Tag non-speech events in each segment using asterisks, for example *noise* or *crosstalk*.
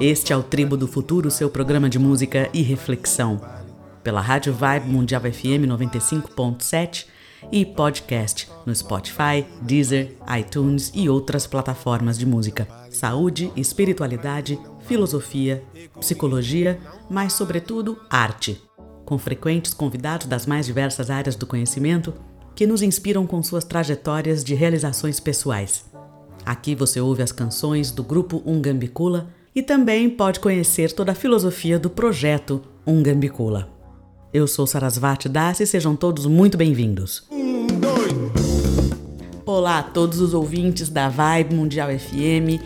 Este é o Tribo do Futuro, seu programa de música e reflexão. Pela Rádio Vibe Mundial FM 95.7 e podcast no Spotify, Deezer, iTunes e outras plataformas de música. Saúde, espiritualidade, filosofia, psicologia, mas, sobretudo, arte. Com frequentes convidados das mais diversas áreas do conhecimento que nos inspiram com suas trajetórias de realizações pessoais. Aqui você ouve as canções do grupo Ungambicula e também pode conhecer toda a filosofia do projeto Ungambicula. Eu sou Sarasvati Das e sejam todos muito bem-vindos. Um, Olá a todos os ouvintes da Vibe Mundial FM,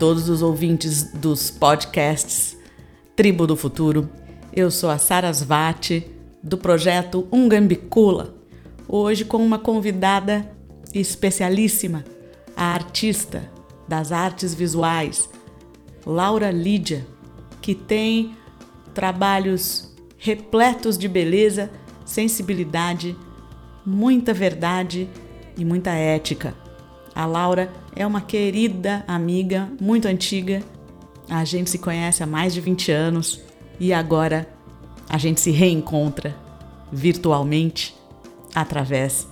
todos os ouvintes dos podcasts Tribo do Futuro. Eu sou a Sarasvati do projeto Ungambicula, hoje com uma convidada especialíssima, a artista das artes visuais, Laura Lídia, que tem trabalhos repletos de beleza, sensibilidade, muita verdade e muita ética. A Laura é uma querida amiga, muito antiga. A gente se conhece há mais de 20 anos e agora a gente se reencontra virtualmente através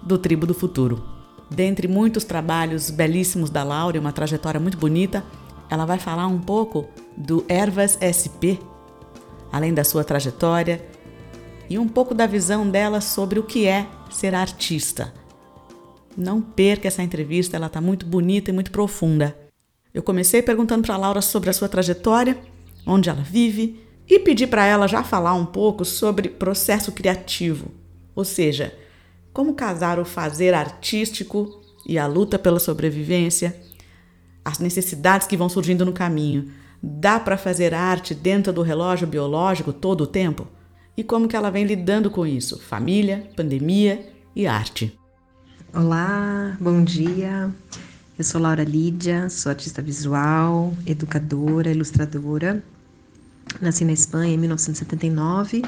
do Tribo do Futuro. Dentre muitos trabalhos belíssimos da Laura, uma trajetória muito bonita, ela vai falar um pouco do Ervas SP, além da sua trajetória e um pouco da visão dela sobre o que é ser artista. Não perca essa entrevista, ela está muito bonita e muito profunda. Eu comecei perguntando para a Laura sobre a sua trajetória, onde ela vive, e pedi para ela já falar um pouco sobre processo criativo, ou seja, como casar o fazer artístico e a luta pela sobrevivência, as necessidades que vão surgindo no caminho. Dá para fazer arte dentro do relógio biológico todo o tempo? E como que ela vem lidando com isso? Família, pandemia e arte. Olá, bom dia. Eu sou Laura Lídia, sou artista visual, educadora, ilustradora. Nasci na Espanha em 1979.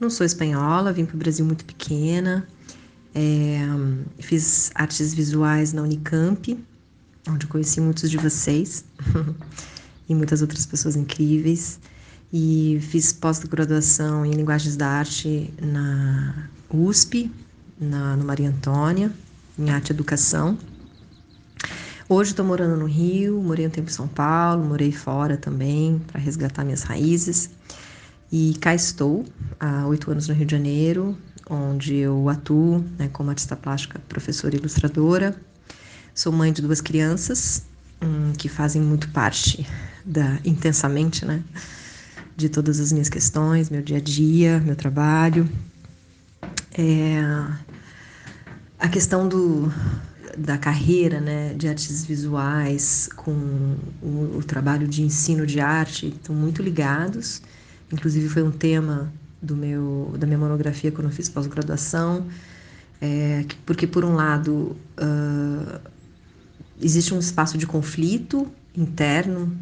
Não sou espanhola, vim para o Brasil muito pequena. É, fiz artes visuais na Unicamp, onde conheci muitos de vocês *laughs* e muitas outras pessoas incríveis. E fiz pós-graduação em linguagens da arte na USP, na, no Maria Antônia em arte e educação. Hoje estou morando no Rio, morei um tempo em São Paulo, morei fora também para resgatar minhas raízes. E cá estou, há oito anos no Rio de Janeiro, onde eu atuo né, como artista plástica, professora e ilustradora. Sou mãe de duas crianças hum, que fazem muito parte da intensamente, né, de todas as minhas questões, meu dia a dia, meu trabalho. É, a questão do, da carreira né, de artes visuais com o, o, trabalho de ensino de arte estão muito ligados. Inclusive foi um tema do meu da minha monografia quando eu fiz pós-graduação, é, porque por um lado uh, existe um espaço de conflito interno.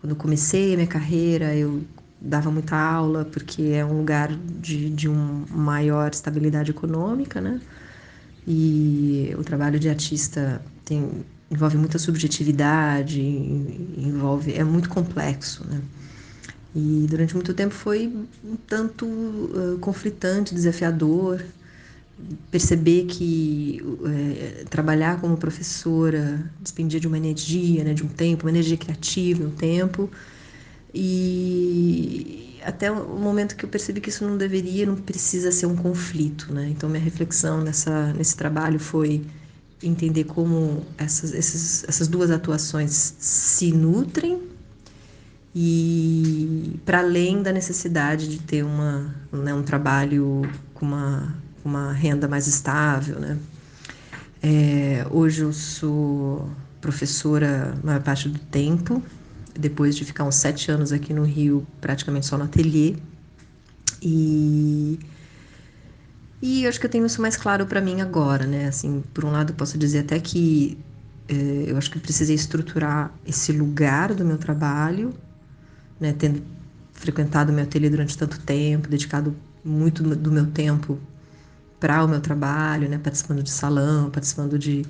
Quando eu comecei a minha carreira, eu dava muita aula porque é um lugar de, de uma maior estabilidade econômica, né? E o trabalho de artista tem, envolve muita subjetividade, envolve é muito complexo, né? E durante muito tempo foi um tanto uh, conflitante, desafiador, perceber que uh, trabalhar como professora despendia de uma energia, né, de um tempo, uma energia criativa, um tempo, e até o momento que eu percebi que isso não deveria, não precisa ser um conflito, né? Então minha reflexão nessa nesse trabalho foi entender como essas essas, essas duas atuações se nutrem e para além da necessidade de ter uma né, um trabalho com uma uma renda mais estável, né? É, hoje eu sou professora a maior parte do tempo depois de ficar uns sete anos aqui no Rio, praticamente só no ateliê. E, e acho que eu tenho isso mais claro para mim agora, né? Assim, por um lado, posso dizer até que é, eu acho que precisei estruturar esse lugar do meu trabalho, né? Tendo frequentado meu ateliê durante tanto tempo, dedicado muito do meu tempo para o meu trabalho, né, participando de salão, participando de,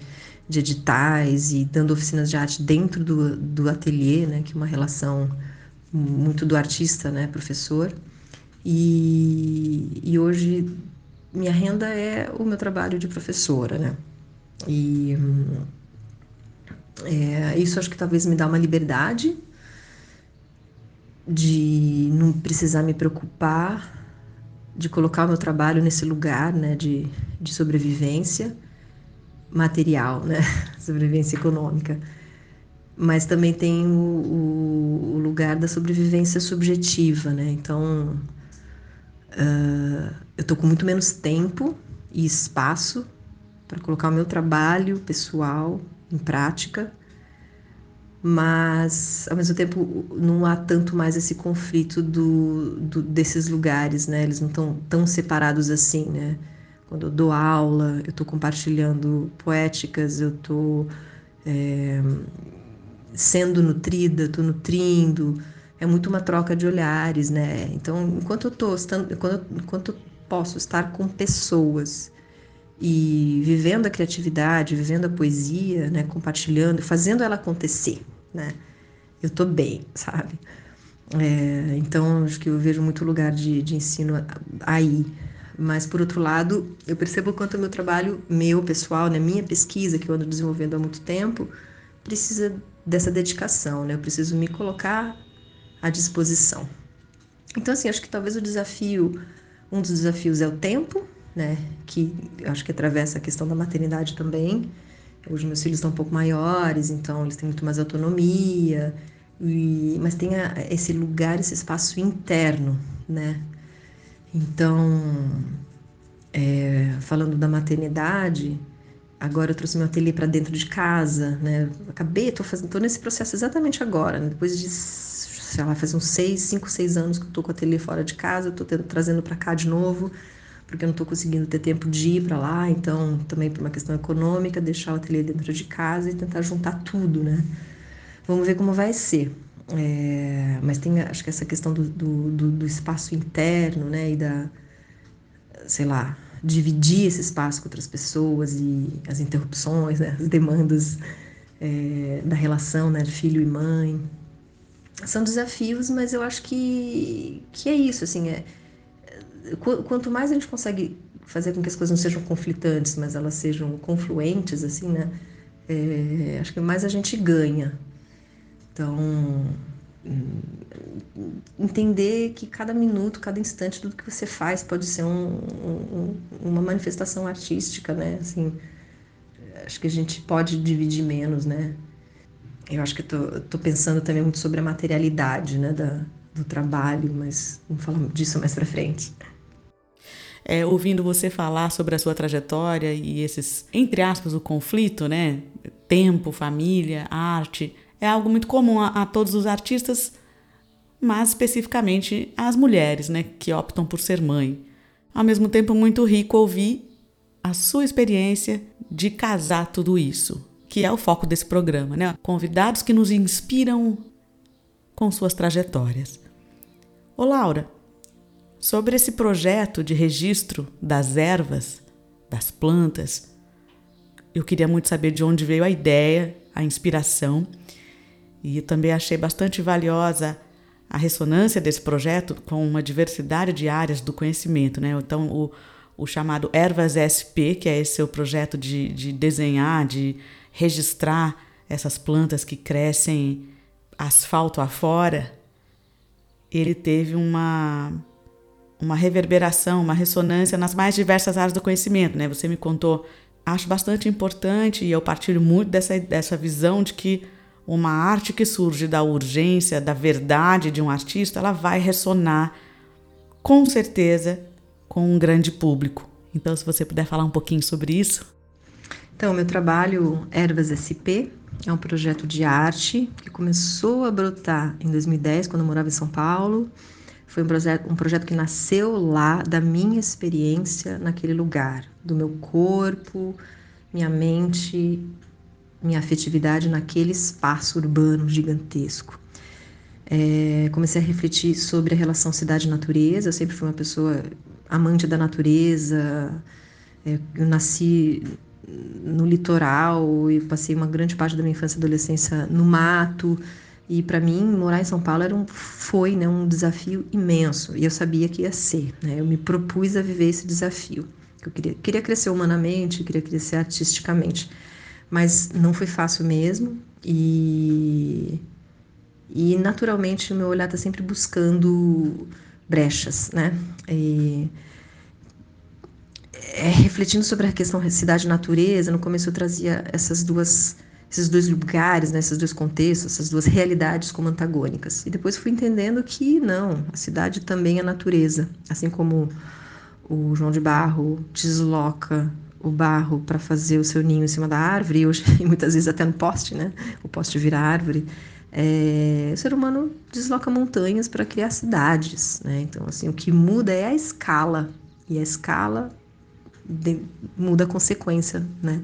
de editais e dando oficinas de arte dentro do, do ateliê, né, que é uma relação muito do artista, né, professor. E, e hoje minha renda é o meu trabalho de professora, né? E é, isso acho que talvez me dá uma liberdade de não precisar me preocupar de colocar o meu trabalho nesse lugar né, de, de sobrevivência material, né, *laughs* sobrevivência econômica. Mas também tem o, o, o lugar da sobrevivência subjetiva, né? Então, uh, eu estou com muito menos tempo e espaço para colocar o meu trabalho pessoal em prática mas ao mesmo tempo não há tanto mais esse conflito do, do desses lugares, né? Eles não estão tão separados assim, né? Quando eu dou aula, eu estou compartilhando poéticas, eu estou é, sendo nutrida, estou nutrindo, é muito uma troca de olhares, né? Então, enquanto eu estou, enquanto, enquanto eu posso estar com pessoas e vivendo a criatividade, vivendo a poesia, né, compartilhando, fazendo ela acontecer, né? Eu tô bem, *laughs* sabe? É, então, acho que eu vejo muito lugar de, de ensino aí. Mas, por outro lado, eu percebo quanto o meu trabalho, meu pessoal, né, minha pesquisa, que eu ando desenvolvendo há muito tempo, precisa dessa dedicação, né? Eu preciso me colocar à disposição. Então, assim, acho que talvez o desafio, um dos desafios é o tempo, né? Que acho que atravessa a questão da maternidade também. Hoje meus filhos estão um pouco maiores, então eles têm muito mais autonomia, e, mas tem a, esse lugar, esse espaço interno, né? Então, é, falando da maternidade, agora eu trouxe meu ateliê para dentro de casa, né? Acabei, tô fazendo, tô nesse processo exatamente agora, né? depois de, sei lá, faz uns seis, cinco, seis anos que eu tô com o ateliê fora de casa, tendo, trazendo para cá de novo porque eu não estou conseguindo ter tempo de ir para lá, então também por uma questão econômica, deixar o ateliê dentro de casa e tentar juntar tudo, né? Vamos ver como vai ser. É, mas tem, acho que essa questão do, do, do, espaço interno, né, e da, sei lá, dividir esse espaço com outras pessoas e as interrupções, né, as demandas é, da relação, né, de filho e mãe, são desafios, mas eu acho que, que é isso, assim, é, quanto mais a gente consegue fazer com que as coisas não sejam conflitantes, mas elas sejam confluentes, assim, né? É, acho que mais a gente ganha. Então, hum, entender que cada minuto, cada instante, tudo que você faz pode ser um, um, uma manifestação artística, né? Assim, acho que a gente pode dividir menos, né? Eu acho que estou pensando também muito sobre a materialidade, né, da, do trabalho, mas vamos falar disso mais para frente é, ouvindo você falar sobre a sua trajetória e esses, entre aspas, o conflito, né? Tempo, família, arte, é algo muito comum a, a todos os artistas, mas especificamente às mulheres, né? Que optam por ser mãe. Ao mesmo tempo, muito rico ouvir a sua experiência de casar tudo isso, que é o foco desse programa, né? Convidados que nos inspiram com suas trajetórias. Ô Laura, sobre esse projeto de registro das ervas, das plantas. Eu queria muito saber de onde veio a ideia, a inspiração, e também achei bastante valiosa a ressonância desse projeto com uma diversidade de áreas do conhecimento. Né? Então, o, o chamado Ervas SP, que é esse seu projeto de, de desenhar, de registrar essas plantas que crescem asfalto afora, ele teve uma uma reverberação, uma ressonância nas mais diversas áreas do conhecimento, né? Você me contou, acho bastante importante e eu partilho muito dessa, dessa visão de que uma arte que surge da urgência, da verdade de um artista, ela vai ressonar com certeza com um grande público. Então, se você puder falar um pouquinho sobre isso. Então, meu trabalho Ervas SP é um projeto de arte que começou a brotar em 2010, quando eu morava em São Paulo foi um projeto, um projeto que nasceu lá da minha experiência naquele lugar, do meu corpo, minha mente, minha afetividade naquele espaço urbano gigantesco. É, comecei a refletir sobre a relação cidade-natureza. Eu sempre fui uma pessoa amante da natureza, É, eu nasci no litoral e passei uma grande parte da minha infância e adolescência no mato. E para mim, morar em São Paulo era um, foi né, um desafio imenso. E eu sabia que ia ser. Né? Eu me propus a viver esse desafio. Eu queria, queria crescer humanamente, queria crescer artisticamente. Mas não foi fácil mesmo. E, e naturalmente, o meu olhar está sempre buscando brechas. Né? E, é, refletindo sobre a questão cidade-natureza, no começo eu trazia essas duas esses dois lugares, né, esses dois contextos, essas duas realidades como antagônicas. E depois fui entendendo que não, a cidade também é natureza, assim como o João de Barro desloca o barro para fazer o seu ninho em cima da árvore, e, e *laughs* muitas vezes até no poste, né? O poste vira árvore. É, o ser humano desloca montanhas para criar cidades, né? Então, assim, o que muda é a escala, e a escala de, muda a consequência, né?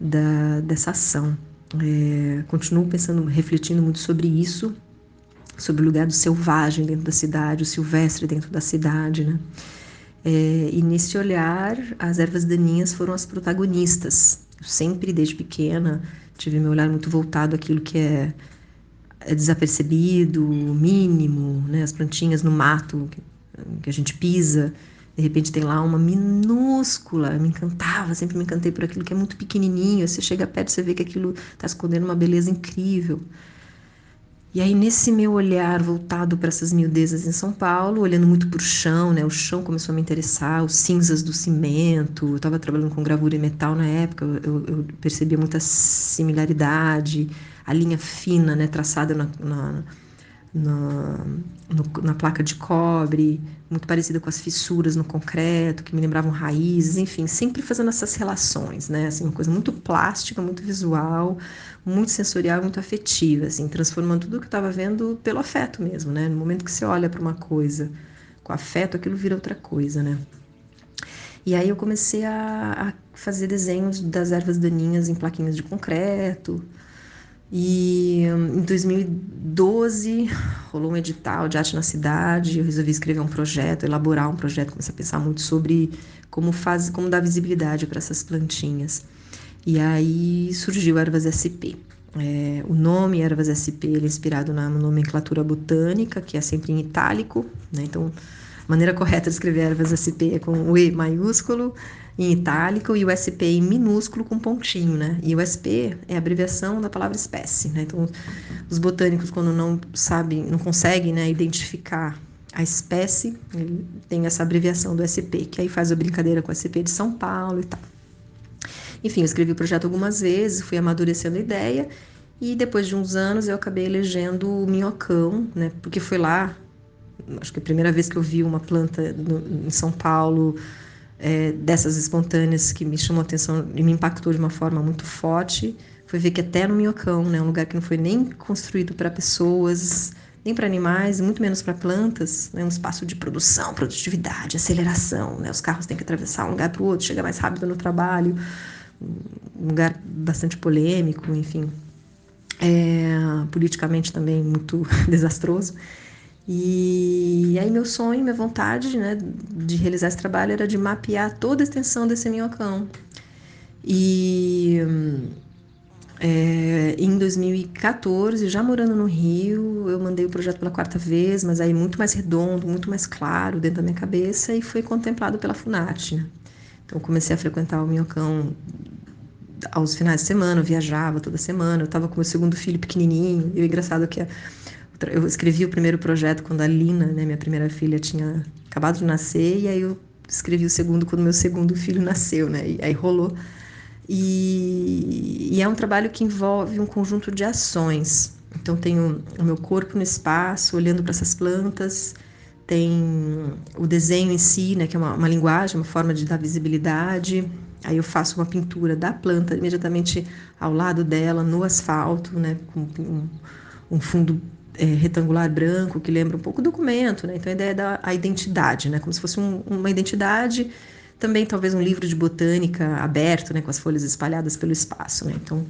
da, dessa ação. É, continuo pensando, refletindo muito sobre isso, sobre o lugar do selvagem dentro da cidade, o silvestre dentro da cidade, né? É, e nesse olhar, as ervas daninhas foram as protagonistas. Eu sempre, desde pequena, tive meu olhar muito voltado àquilo que é, é desapercebido, mínimo, né? As plantinhas no mato que, que a gente pisa, de repente tem lá uma minúscula, me encantava, sempre me encantei por aquilo que é muito pequenininho. Você chega perto, você vê que aquilo está escondendo uma beleza incrível. E aí, nesse meu olhar voltado para essas miudezas em São Paulo, olhando muito para o chão, né? O chão começou a me interessar, os cinzas do cimento. Eu estava trabalhando com gravura e metal na época, eu, eu percebia muita similaridade, a linha fina, né? Traçada na, na na, no, na placa de cobre, muito parecida com as fissuras no concreto, que me lembravam raízes, enfim, sempre fazendo essas relações, né? Assim, uma coisa muito plástica, muito visual, muito sensorial, muito afetiva, assim, transformando tudo que eu estava vendo pelo afeto mesmo, né? No momento que você olha para uma coisa com afeto, aquilo vira outra coisa, né? E aí eu comecei a, a fazer desenhos das ervas daninhas em plaquinhas de concreto, e em 2012 rolou um edital de arte na cidade. Eu resolvi escrever um projeto, elaborar um projeto, comecei a pensar muito sobre como faz, como dar visibilidade para essas plantinhas. E aí surgiu Ervas SP. É, o nome Ervas SP ele é inspirado na nomenclatura botânica, que é sempre em itálico, né? Então, a maneira correta de escrever Ervas SP é com o E maiúsculo em itálico e o SP em minúsculo com pontinho, né? E o SP é a abreviação da palavra espécie, né? Então, os botânicos, quando não sabem, não conseguem né, identificar a espécie, ele tem essa abreviação do SP, que aí faz a brincadeira com o SP de São Paulo e tal. Enfim, eu escrevi o projeto algumas vezes, fui amadurecendo a ideia e depois de uns anos eu acabei elegendo o minhocão, né? Porque foi lá, acho que a primeira vez que eu vi uma planta no, em São Paulo é, dessas espontâneas que me chamou a atenção e me impactou de uma forma muito forte foi ver que até no Minhocão, né, um lugar que não foi nem construído para pessoas, nem para animais, muito menos para plantas, né, um espaço de produção, produtividade, aceleração, né, os carros têm que atravessar um lugar para o outro, chegar mais rápido no trabalho, um lugar bastante polêmico, enfim, é, politicamente também muito *laughs* desastroso. E aí meu sonho, minha vontade né, de realizar esse trabalho era de mapear toda a extensão desse minhocão. E é, em 2014, já morando no Rio, eu mandei o projeto pela quarta vez, mas aí muito mais redondo, muito mais claro dentro da minha cabeça e foi contemplado pela Funarte. Né? Então comecei a frequentar o Minhocão aos finais de semana, eu viajava toda semana, eu estava com meu segundo filho pequenininho, e o engraçado é que a, eu escrevi o primeiro projeto quando a Lina, né, minha primeira filha, tinha acabado de nascer, e aí eu escrevi o segundo quando meu segundo filho nasceu, né? E aí rolou. E, e é um trabalho que envolve um conjunto de ações. Então, tenho o meu corpo no espaço, olhando para essas plantas, tem o desenho em si, né, que é uma, uma, linguagem, uma forma de dar visibilidade. Aí eu faço uma pintura da planta imediatamente ao lado dela, no asfalto, né, com um, um fundo é, retangular branco que lembra um pouco o documento, né? Então a ideia é da a identidade, né? Como se fosse um, uma identidade, também talvez um livro de botânica aberto, né? Com as folhas espalhadas pelo espaço, né? Então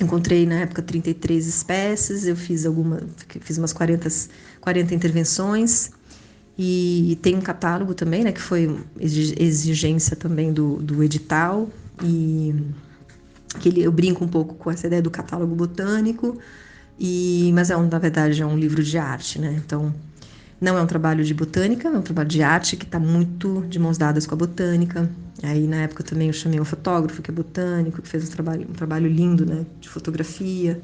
encontrei na época 33 espécies, eu fiz alguma, fiz umas 40, 40 intervenções E tem um catálogo também, né, que foi exigência também do, do edital, e que ele, eu brinco um pouco com essa ideia do catálogo botânico, e, mas é um, na verdade é um livro de arte, né? Então não é um trabalho de botânica, é um trabalho de arte que está muito de mãos dadas com a botânica. Aí na época também eu chamei um fotógrafo que é botânico, que fez um trabalho, um trabalho lindo, né, de fotografia.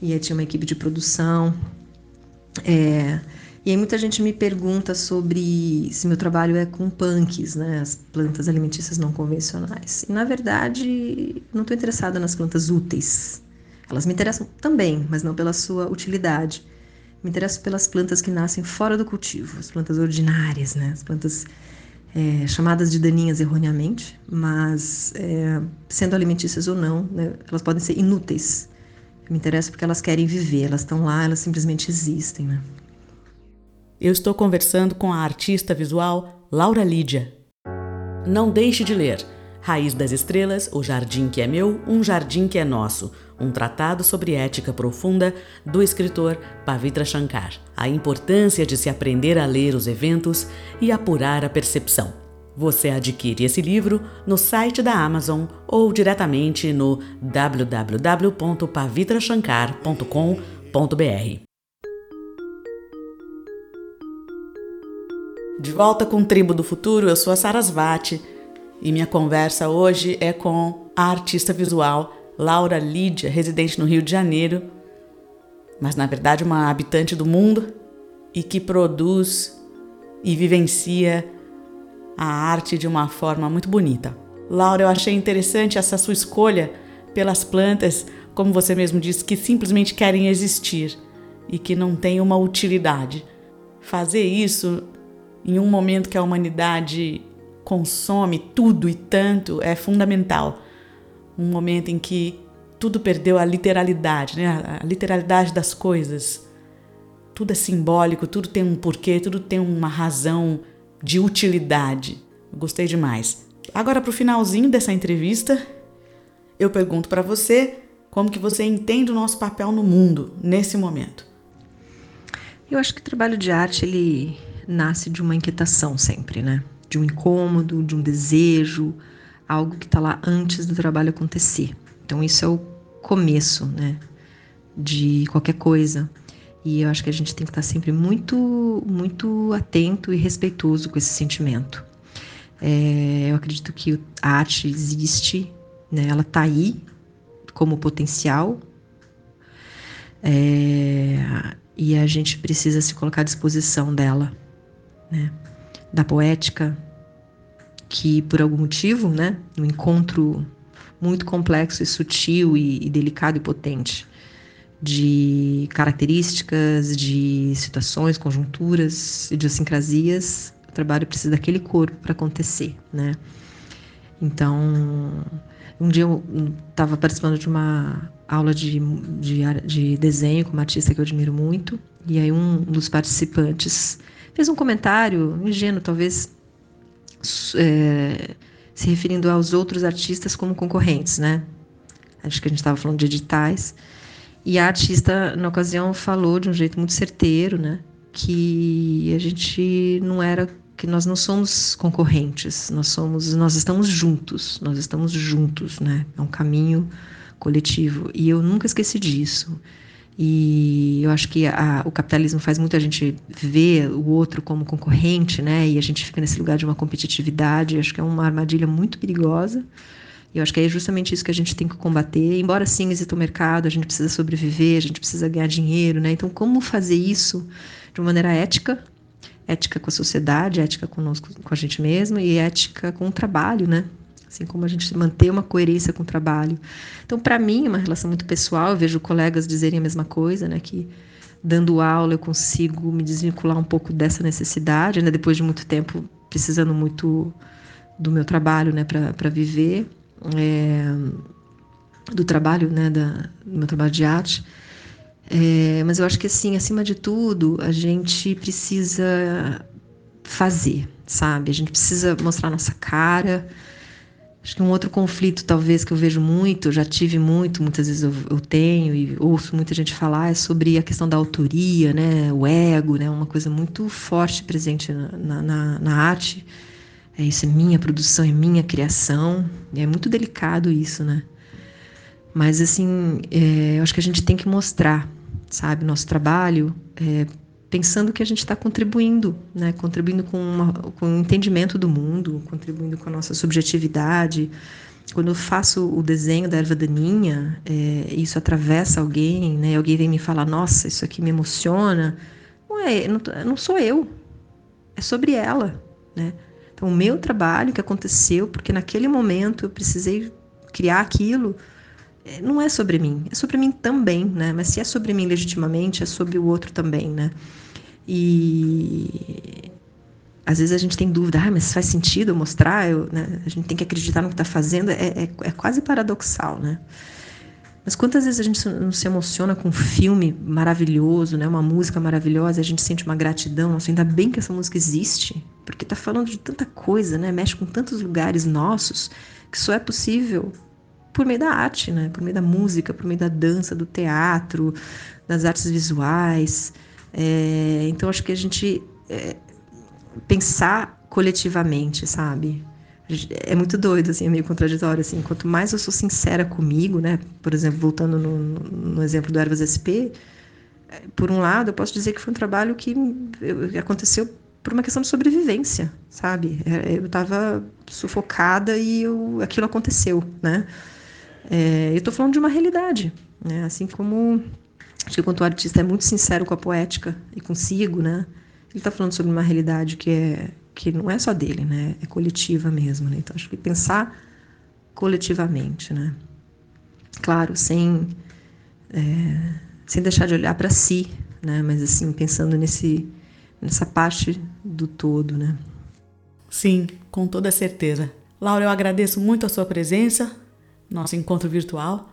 E aí tinha uma equipe de produção. É, e aí muita gente me pergunta sobre se meu trabalho é com punks, né, as plantas alimentícias não convencionais. E na verdade, não estou interessada nas plantas úteis. Elas me interessam também, mas não pela sua utilidade. Me interesso pelas plantas que nascem fora do cultivo, as plantas ordinárias, né, as plantas é, chamadas de daninhas erroneamente, mas é, sendo alimentícias ou não, né, elas podem ser inúteis. Me interessa porque elas querem viver, elas estão lá, elas simplesmente existem, né? Eu estou conversando com a artista visual Laura Lídia. Não deixe de ler Raiz das Estrelas, O Jardim que é Meu, Um Jardim que é Nosso, um tratado sobre ética profunda do escritor Pavitra Shankar. A importância de se aprender a ler os eventos e apurar a percepção. Você adquire esse livro no site da Amazon ou diretamente no www.pavitrashankar.com.br. De volta com Tribo do Futuro, eu sou a Sarasvati e minha conversa hoje é com a artista visual Laura Lídia, residente no Rio de Janeiro, mas na verdade uma habitante do mundo e que produz e vivencia a arte de uma forma muito bonita. Laura, eu achei interessante essa sua escolha pelas plantas, como você mesmo disse, que simplesmente querem existir e que não têm uma utilidade. Fazer isso em um momento que a humanidade consome tudo e tanto é fundamental. Um momento em que tudo perdeu a literalidade, né? a literalidade das coisas. Tudo é simbólico, tudo tem um porquê, tudo tem uma razão de utilidade. gostei demais. Agora para o finalzinho dessa entrevista, eu pergunto para você como que você entende o nosso papel no mundo nesse momento. Eu acho que o trabalho de arte ele nasce de uma inquietação sempre, né? De um incômodo, de um desejo, algo que está lá antes do trabalho acontecer. Então isso é o começo, né? De qualquer coisa. E eu acho que a gente tem que estar sempre muito, muito atento e respeitoso com esse sentimento. É, eu acredito que a arte existe, né? Ela está aí como potencial. É, e a gente precisa se colocar à disposição dela né, da poética, que por algum motivo, né, um encontro muito complexo e sutil e, e delicado e potente de características, de situações, conjunturas, idiosincrasias, o trabalho precisa daquele corpo para acontecer, né? Então, um dia eu estava participando de uma aula de, de, de, desenho com uma artista que eu admiro muito, e aí um dos participantes fez um comentário ingênuo, talvez é, se referindo aos outros artistas como concorrentes, né? Acho que a gente estava falando de editais. E a artista, na ocasião, falou de um jeito muito certeiro, né? Que a gente não era, que nós não somos concorrentes, nós somos, nós estamos juntos, nós estamos juntos, né? É um caminho coletivo. E eu nunca esqueci disso. E eu acho que a, o capitalismo faz muito a gente ver o outro como concorrente, né? E a gente fica nesse lugar de uma competitividade. Acho que é uma armadilha muito perigosa. E eu acho que é justamente isso que a gente tem que combater. Embora sim exista o mercado, a gente precisa sobreviver, a gente precisa ganhar dinheiro, né? Então, como fazer isso de uma maneira ética? Ética com a sociedade, ética conosco, com a gente mesmo e ética com o trabalho, né? Assim como a gente manter uma coerência com o trabalho. Então, para mim, é uma relação muito pessoal, eu vejo colegas dizerem a mesma coisa, né, que dando aula eu consigo me desvincular um pouco dessa necessidade, ainda depois de muito tempo precisando muito do meu trabalho, né, para viver, é, do trabalho, né, da, do meu trabalho de arte. É, mas eu acho que assim, acima de tudo, a gente precisa fazer, sabe? A gente precisa mostrar nossa cara, Acho que um outro conflito, talvez, que eu vejo muito, já tive muito, muitas vezes eu, eu, tenho e ouço muita gente falar, é sobre a questão da autoria, né? O ego, né? Uma coisa muito forte presente na, na, na arte. É isso, é minha produção, é minha criação. E é muito delicado isso, né? Mas, assim, é, eu acho que a gente tem que mostrar, sabe, nosso trabalho, é, pensando que a gente está contribuindo, né? Contribuindo com, uma, com o entendimento do mundo, contribuindo com a nossa subjetividade. Quando eu faço o desenho da erva daninha, é, isso atravessa alguém, né? Alguém vem me falar, nossa, isso aqui me emociona. Não é, não, não sou eu, é sobre ela, né? Então, o meu trabalho que aconteceu, porque naquele momento eu precisei criar aquilo, é, não é sobre mim, é sobre mim também, né? Mas se é sobre mim legitimamente, é sobre o outro também, né? E às vezes a gente tem dúvida, ah, mas faz sentido eu mostrar? Eu, né? A gente tem que acreditar no que está fazendo, é, é, é, quase paradoxal, né? Mas quantas vezes a gente não se emociona com um filme maravilhoso, né? Uma música maravilhosa, a gente sente uma gratidão, nossa, ainda bem que essa música existe, porque está falando de tanta coisa, né? Mexe com tantos lugares nossos que só é possível por meio da arte, né? Por meio da música, por meio da dança, do teatro, das artes visuais. É, então acho que a gente é, pensar coletivamente, sabe? É muito doido, assim, é meio contraditório, assim. Quanto mais eu sou sincera comigo, né? Por exemplo, voltando no, no exemplo do Ervas SP, é, por um lado, eu posso dizer que foi um trabalho que aconteceu por uma questão de sobrevivência, sabe? É, eu estava sufocada e eu, aquilo aconteceu, né? É, eu estou falando de uma realidade, né? Assim como acho que quando o artista é muito sincero com a poética e consigo, né? Ele está falando sobre uma realidade que é que não é só dele, né? É coletiva mesmo, né? Então acho que pensar coletivamente, né? Claro, sem é, sem deixar de olhar para si, né? Mas assim pensando nesse nessa parte do todo, né? Sim, com toda certeza. Laura, eu agradeço muito a sua presença nosso encontro virtual.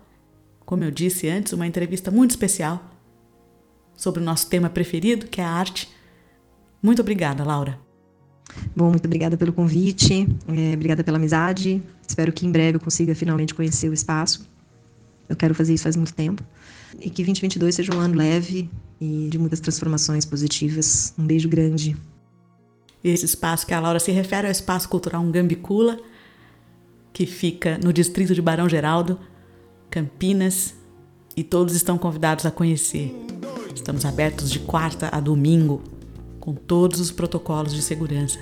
Como eu disse antes, uma entrevista muito especial sobre o nosso tema preferido, que é a arte. Muito obrigada, Laura. Bom, muito obrigada pelo convite, é, obrigada pela amizade. Espero que em breve eu consiga finalmente conhecer o espaço. Eu quero fazer isso faz muito tempo. E que 2022 seja um ano leve e de muitas transformações positivas. Um beijo grande. Esse espaço que a Laura se refere é o Espaço Cultural Ungambicula, que fica no distrito de Barão Geraldo, Campinas, e todos estão convidados a conhecer. Estamos abertos de quarta a domingo, com todos os protocolos de segurança.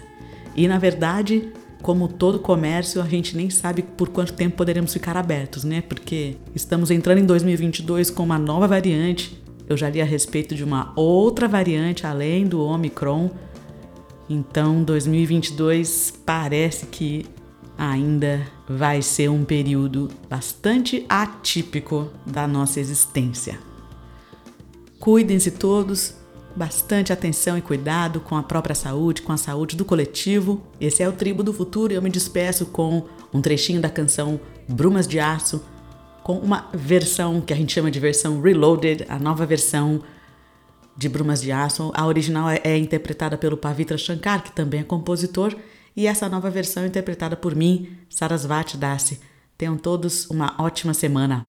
E na verdade, como todo comércio, a gente nem sabe por quanto tempo poderemos ficar abertos, né? Porque estamos entrando em 2022 com uma nova variante. Eu já li a respeito de uma outra variante além do Omicron. Então, 2022 parece que ainda vai ser um período bastante atípico da nossa existência. Cuidem-se todos, bastante atenção e cuidado com a própria saúde, com a saúde do coletivo. Esse é o Tribo do Futuro e eu me despeço com um trechinho da canção Brumas de Aço, com uma versão que a gente chama de versão Reloaded, a nova versão de Brumas de Aço. A original é, é interpretada pelo Pavitra Shankar, que também é compositor, e essa nova versão interpretada por mim, Sarasvati Dasi. Tenham todos uma ótima semana.